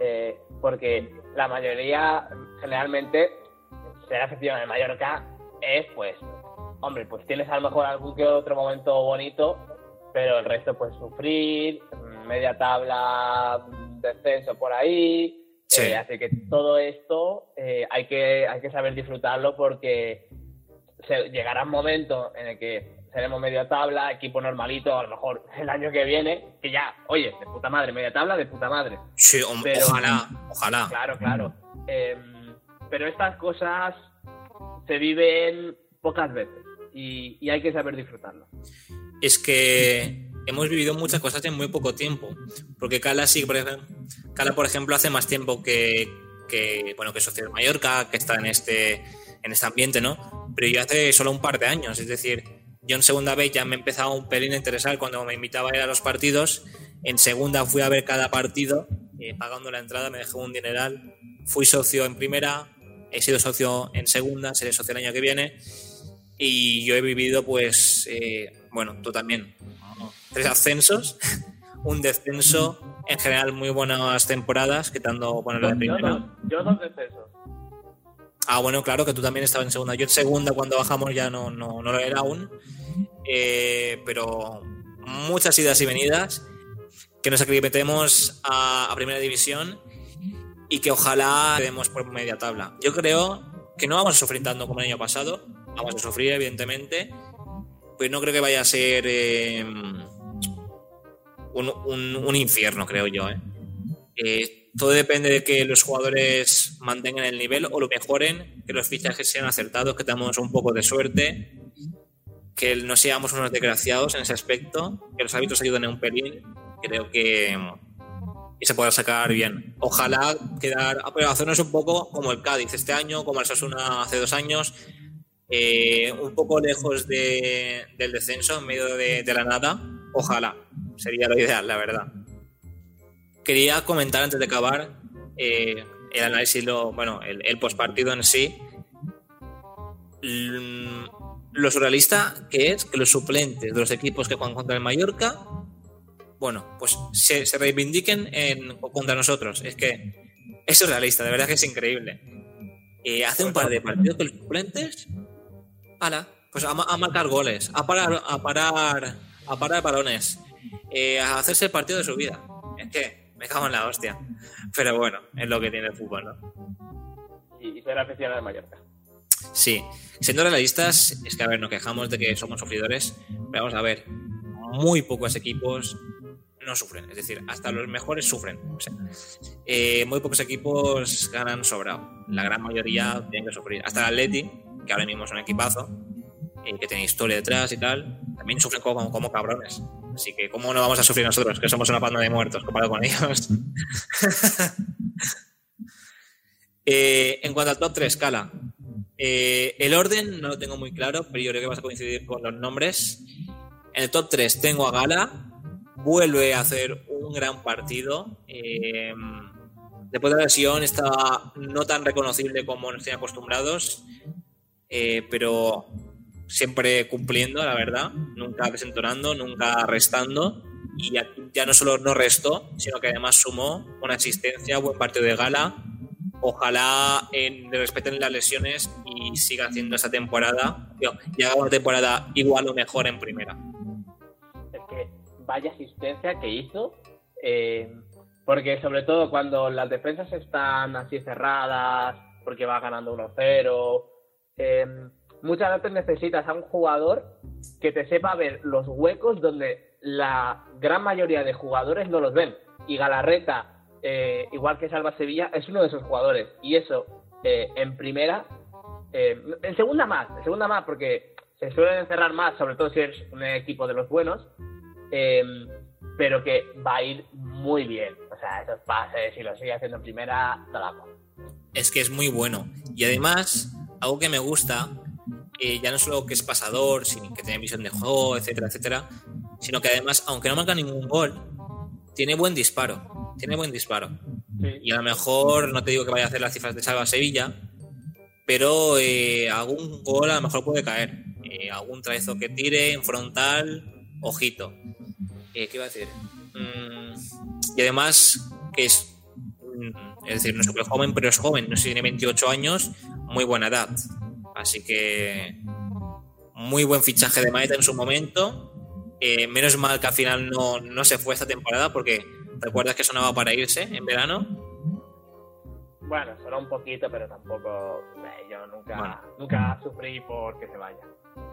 eh, porque la mayoría generalmente ser afición de Mallorca es pues, hombre, pues tienes a lo mejor algún que otro momento bonito, pero el resto pues sufrir, media tabla, descenso por ahí, sí. eh, así que todo esto eh, hay, que, hay que saber disfrutarlo porque se, llegará un momento en el que seremos media tabla, equipo normalito, a lo mejor el año que viene, que ya, oye, de puta madre, media tabla, de puta madre. Sí, pero, ojalá, ojalá. Claro, claro. Eh, pero estas cosas se viven pocas veces y, y, hay que saber disfrutarlo. Es que hemos vivido muchas cosas en muy poco tiempo, porque Cala sí, por ejemplo, Cala, por ejemplo, hace más tiempo que, que bueno, que Social Mallorca, que está en este, en este ambiente, ¿no? Pero yo hace solo un par de años, es decir, yo en segunda vez ya me empezaba un pelín a interesar cuando me invitaba a ir a los partidos. En segunda fui a ver cada partido, eh, pagando la entrada, me dejé un dineral. Fui socio en primera, he sido socio en segunda, seré socio el año que viene. Y yo he vivido, pues, eh, bueno, tú también, tres ascensos, un descenso, en general muy buenas temporadas, quitando, bueno, la de primera. Yo, no, yo dos descensos. Ah, bueno, claro que tú también estabas en segunda. Yo en segunda cuando bajamos ya no, no, no lo era aún. Eh, pero muchas idas y venidas que nos aclimatemos a, primera división y que ojalá quedemos por media tabla. Yo creo que no vamos a sufrir tanto como el año pasado. Vamos a sufrir, evidentemente. Pues no creo que vaya a ser eh, un, un, infierno, creo yo. Eh, todo depende de que los jugadores mantengan el nivel o lo mejoren, que los fichajes sean acertados, que tengamos un poco de suerte, que no seamos unos desgraciados en ese aspecto, que los hábitos ayuden un pelín. Creo que y se pueda sacar bien. Ojalá quedar, ah, pero hacernos un poco como el Cádiz este año, como el Sasuna hace dos años, eh, un poco lejos de, del descenso, en medio de, la nada. Ojalá, sería lo ideal, la verdad. Quería comentar antes de acabar eh, el análisis, lo, bueno, el, el postpartido en sí. Lo surrealista que es que los suplentes de los equipos que juegan contra el Mallorca bueno, pues se, reivindiquen en, contra nosotros. Es que es realista, de verdad que es increíble. Hace un par de partidos con los suplentes, ala, pues a, marcar goles, a parar, a parar, a parar balones, eh, a hacerse el partido de su vida. Es que me cago en la hostia. Pero bueno, es lo que tiene el fútbol, ¿no? Y, ser aficionado de Mallorca. Sí, siendo realistas, es que a ver, nos quejamos de que somos sufridores, pero vamos a ver, muy pocos equipos no sufren. Es decir, hasta los mejores sufren. Eh, muy pocos equipos ganan sobrado. La gran mayoría tienen que sufrir. Hasta el Atleti, que ahora mismo es un equipazo, eh, que tiene historia detrás y tal, también sufren como, como cabrones. Así que, ¿cómo no vamos a sufrir nosotros, que somos una banda de muertos comparado con ellos? Eh, en cuanto al top 3, Cala. el orden no lo tengo muy claro, pero yo creo que vas a coincidir con los nombres. En el top 3 tengo a Gala, vuelve a hacer un gran partido. Eh, después de la lesión estaba no tan reconocible como nos tienen acostumbrados, eh, pero siempre cumpliendo, la verdad, nunca desentonando, nunca restando. Y ya, no solo no restó, sino que además sumó una asistencia, buen partido de gala. Ojalá en, respeten las lesiones y siga haciendo esa temporada, y haga una temporada igual o mejor en primera vaya asistencia que hizo. Eh, porque sobre todo cuando las defensas están así cerradas, porque va ganando 1-0, eh, muchas veces necesitas a un jugador que te sepa ver los huecos donde la gran mayoría de jugadores no los ven. Y Galarreta, eh, igual que Salva Sevilla, es uno de esos jugadores. Y eso, en primera, en segunda más, en segunda más, porque se suelen encerrar más, sobre todo si eres un equipo de los buenos, pero que va a ir muy bien. O sea, esos pases, si lo sigue haciendo en primera. Es que es muy bueno. Y además, algo que me gusta, eh, ya no solo que es pasador, sino que tiene visión de juego, etcétera, etcétera, sino que además, aunque no marca ningún gol, tiene buen disparo. Tiene buen disparo. Y a lo mejor, no te digo que vaya a hacer las cifras de Salva Sevilla, pero eh, algún gol a lo mejor puede caer. Eh, algún trazo que tire en frontal, ojito. Eh, ¿Qué iba a decir? Mm, y además, que es, mm, es decir, no es súper joven, pero es joven, no sé si tiene 28 años, muy buena edad. Así que, muy buen fichaje de Maeta en su momento. Eh, menos mal que al final no, no se fue esta temporada, porque ¿recuerdas que sonaba para irse en verano? Bueno, sonó un poquito, pero tampoco. Eh, yo nunca, nunca sufrí porque se vaya.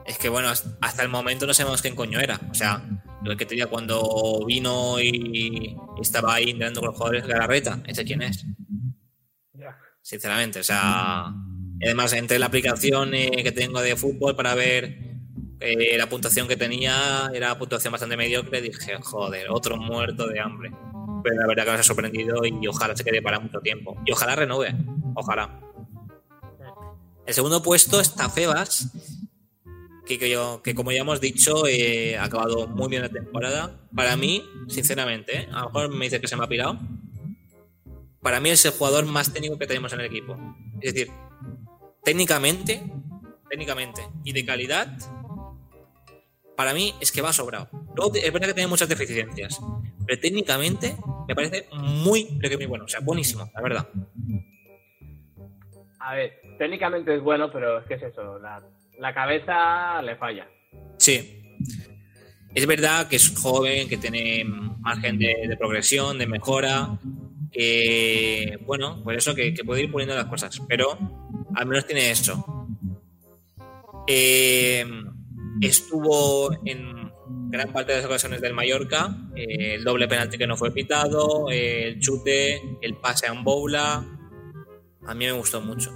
Es que bueno, hasta el momento no sabemos quién coño era. O sea, lo que te diga cuando vino y estaba ahí intentando con los jugadores de Galarreta, ¿ese quién es? Sinceramente, o sea. Además, entre la aplicación que tengo de fútbol para ver eh, la puntuación que tenía, era puntuación bastante mediocre, dije, joder, otro muerto de hambre. Pero la verdad que me ha sorprendido y ojalá se quede para mucho tiempo. Y ojalá renueve, ojalá. El segundo puesto está Febas, que, como ya hemos dicho, eh, ha acabado muy bien la temporada. Para mí, sinceramente, ¿eh? a lo mejor me dice que se me ha pirado. Para mí es el jugador más técnico que tenemos en el equipo. Es decir, técnicamente, técnicamente y de calidad, para mí es que va sobrado. Luego, es verdad que tiene muchas deficiencias, pero técnicamente me parece muy, muy bueno. O sea, buenísimo, la verdad. A ver, técnicamente es bueno, pero es que es eso, la la cabeza le falla. Sí. Es verdad que es joven, que tiene margen de, progresión, de mejora. Que, bueno, por eso que, puede ir poniendo las cosas, pero al menos tiene eso. Eh, estuvo en, gran parte de las ocasiones del Mallorca, eh, el doble penalti que no fue pitado, el chute, el pase a Boula. A mí me gustó mucho.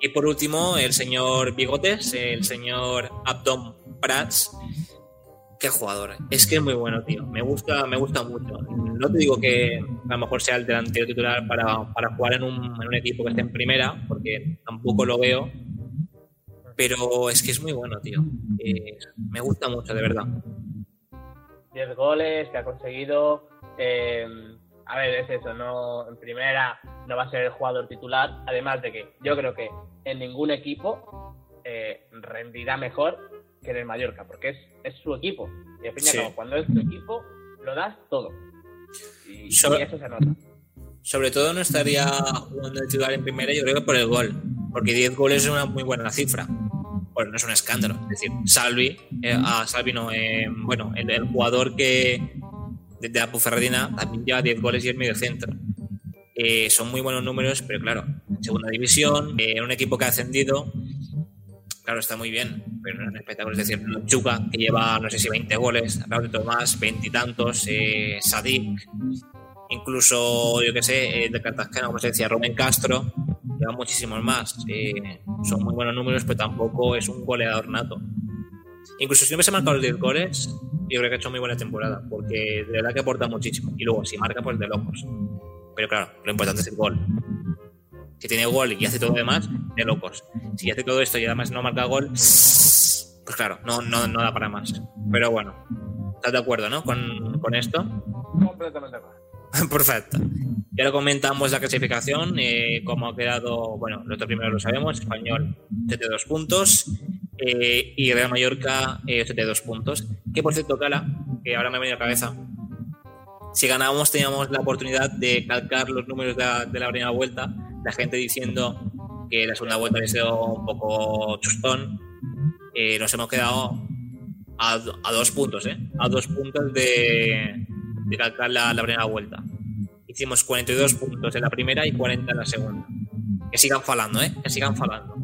Y por último, el señor Bigotes, el señor Abdom Prats. Qué jugador. Es que es muy bueno, tío. Me gusta, me gusta mucho. No te digo que a lo mejor sea el delantero titular para, para jugar en un, en un equipo que esté en primera, porque tampoco lo veo pero es que es muy bueno, tío. Eh, me gusta mucho, de verdad. 10 goles que ha conseguido. Eh, a ver, es eso, no en primera no va a ser el jugador titular. Además de que yo creo que en ningún equipo eh, rendirá mejor que en el Mallorca, porque es, es su equipo. Y al fin y al cabo, cuando es tu equipo, lo das todo. Y, sobre, y eso se nota. Sobre todo no estaría jugando el titular en primera, yo creo que por el gol. Porque 10 goles es una muy buena cifra bueno, no es un escándalo. Es decir, Salvi, eh, a Salvi no, eh, bueno, el, jugador que de, la Puferradina también lleva 10 goles y es medio centro. Eh, son muy buenos números, pero claro, segunda división, en un equipo que ha ascendido, claro, está muy bien, un espectáculo. Es decir, Chuca, que lleva, no sé si 20 goles, Raúl Tomás, 20 y tantos, Sadik, incluso, yo qué sé, de Cartagena, como se decía, Rubén Castro, lleva muchísimos más. Eh, son muy buenos números, pero tampoco es un goleador nato. Incluso si no hubiese marcado los 10 goles, yo creo que ha hecho muy buena temporada, porque de verdad que aporta muchísimo. Y luego, si marca, pues de locos. Pero claro, lo importante es el gol. Si tiene gol y hace todo lo demás, de locos. Si hace todo esto y además no marca gol, pues claro, no, no, no da para más. Pero bueno, ¿estás de acuerdo, no? Con, con esto. Completamente Perfecto. Ya lo comentamos la clasificación, eh, cómo ha quedado, bueno, los otro primero lo sabemos, Español 72 puntos eh, y Real Mallorca eh, 72 puntos. Que por cierto, Cala, que ahora me ha venido a la cabeza, si ganábamos teníamos la oportunidad de calcar los números de la, de la primera vuelta, la gente diciendo que la segunda vuelta había sido un poco chustón, eh, nos hemos quedado a, a, dos puntos, ¿eh? A dos puntos de, de calcar la, la primera vuelta. Hicimos 42 puntos en la primera y 40 en la segunda. Que sigan falando, ¿eh? Que sigan falando.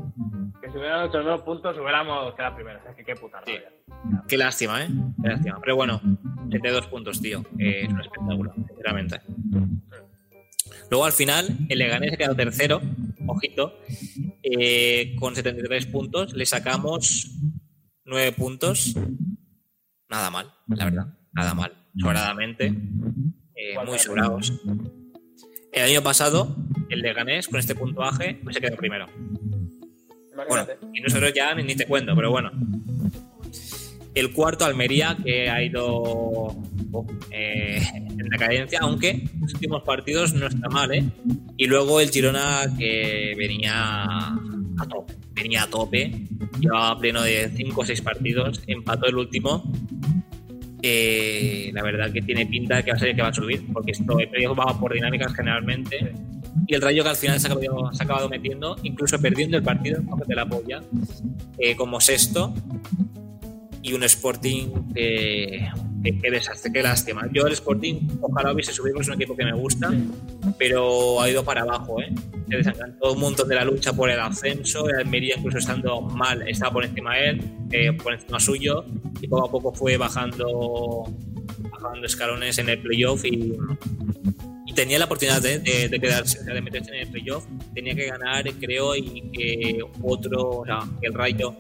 Que si hubieran hecho dos puntos hubiéramos quedado primeros. Es que qué puta sí. Qué lástima, ¿eh? Qué lástima. Pero bueno, 72 puntos, tío. Eh, es un espectáculo, sinceramente. Luego al final, el Leganés se quedó tercero, ojito, eh, con 73 puntos. Le sacamos 9 puntos. Nada mal, la verdad. Nada mal sobradamente, eh, muy sobrados. El año pasado, el Leganés, con este puntuaje, se quedó primero. Bueno, y nosotros ya ni te cuento, pero bueno. El cuarto, Almería, que ha ido oh, eh, en decadencia, aunque los últimos partidos no está mal, ¿eh? Y luego el Girona, que venía a tope, venía a tope, llevaba pleno de 5 o 6 partidos, empató el último la verdad que tiene pinta de que va a ser el que va a subir, porque esto el playoff va por dinámicas generalmente. Y el Rayo que al final se ha acabado, metiendo, incluso perdiendo el partido, te la apoya, eh, como sexto. Y un Sporting que, que, que, desastre, qué lástima. Yo el Sporting ojalá hubiese subido, es un equipo que me gusta, pero ha ido para abajo, ¿eh? Se desencantó un montón de la lucha por el ascenso, el Almería incluso estando mal estaba por encima de él, eh, por encima suyo, y poco a poco fue bajando, bajando escalones en el playoff y tenía la oportunidad de, de, de quedarse, de meterse en el playoff, tenía que ganar, creo, y que otro, o sea, que el Rayo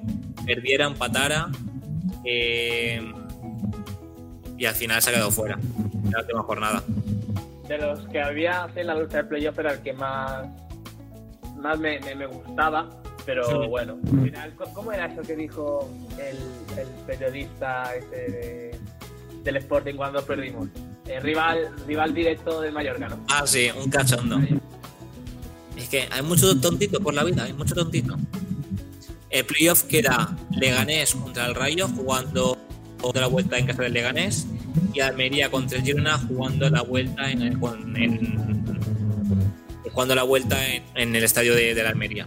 perdiera, empatara. Eh, y al final se ha quedado fuera en la última jornada. De los que había en la lucha de playoff era el que más, más me, me, me gustaba, pero sí. bueno, al final, ¿cómo era eso que dijo el, el periodista ese de, del Sporting cuando perdimos? Eh, rival, rival directo del Mallorca, ¿no? Ah, sí, un cachondo. Es que hay mucho tontito por la vida, hay mucho tontito. El playoff queda Leganés contra el Rayo jugando otra vuelta en casa del Leganés y Almería contra el Girona jugando la vuelta en, el, en jugando la vuelta en, en el estadio de, de, la Almería.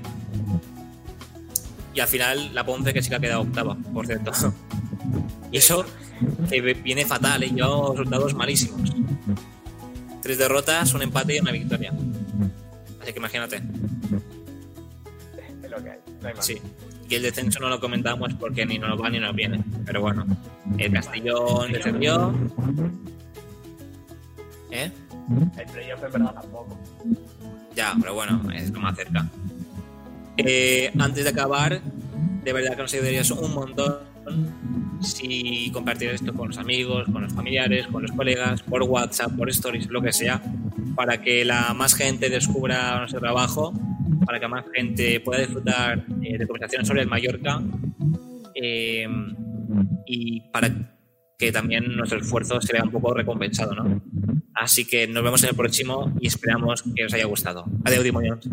Y al final la Ponce que sí que ha quedado octava, por cierto. Y eso que viene fatal, y ¿eh? yo resultados malísimos. Tres derrotas, un empate y una victoria. Así que imagínate. Es lo que hay, no hay más. Sí. Y el descenso no lo comentamos porque ni nos va ni nos viene. Pero bueno. el Castellón descendió. ¿Eh? El playoff en verdad tampoco. Ya, pero bueno, es lo más cerca. Eh, antes de acabar, de verdad que nos ayudarías un montón si compartieras esto con los amigos, con los familiares, con los colegas, por WhatsApp, por stories, lo que sea, para que la más gente descubra nuestro trabajo, para que más gente pueda disfrutar eh, de conversaciones sobre el Mallorca eh, y para que también nuestro esfuerzo se vea un poco recompensado, ¿no? Así que nos vemos en el próximo y esperamos que os haya gustado. Adiós, Dimonions.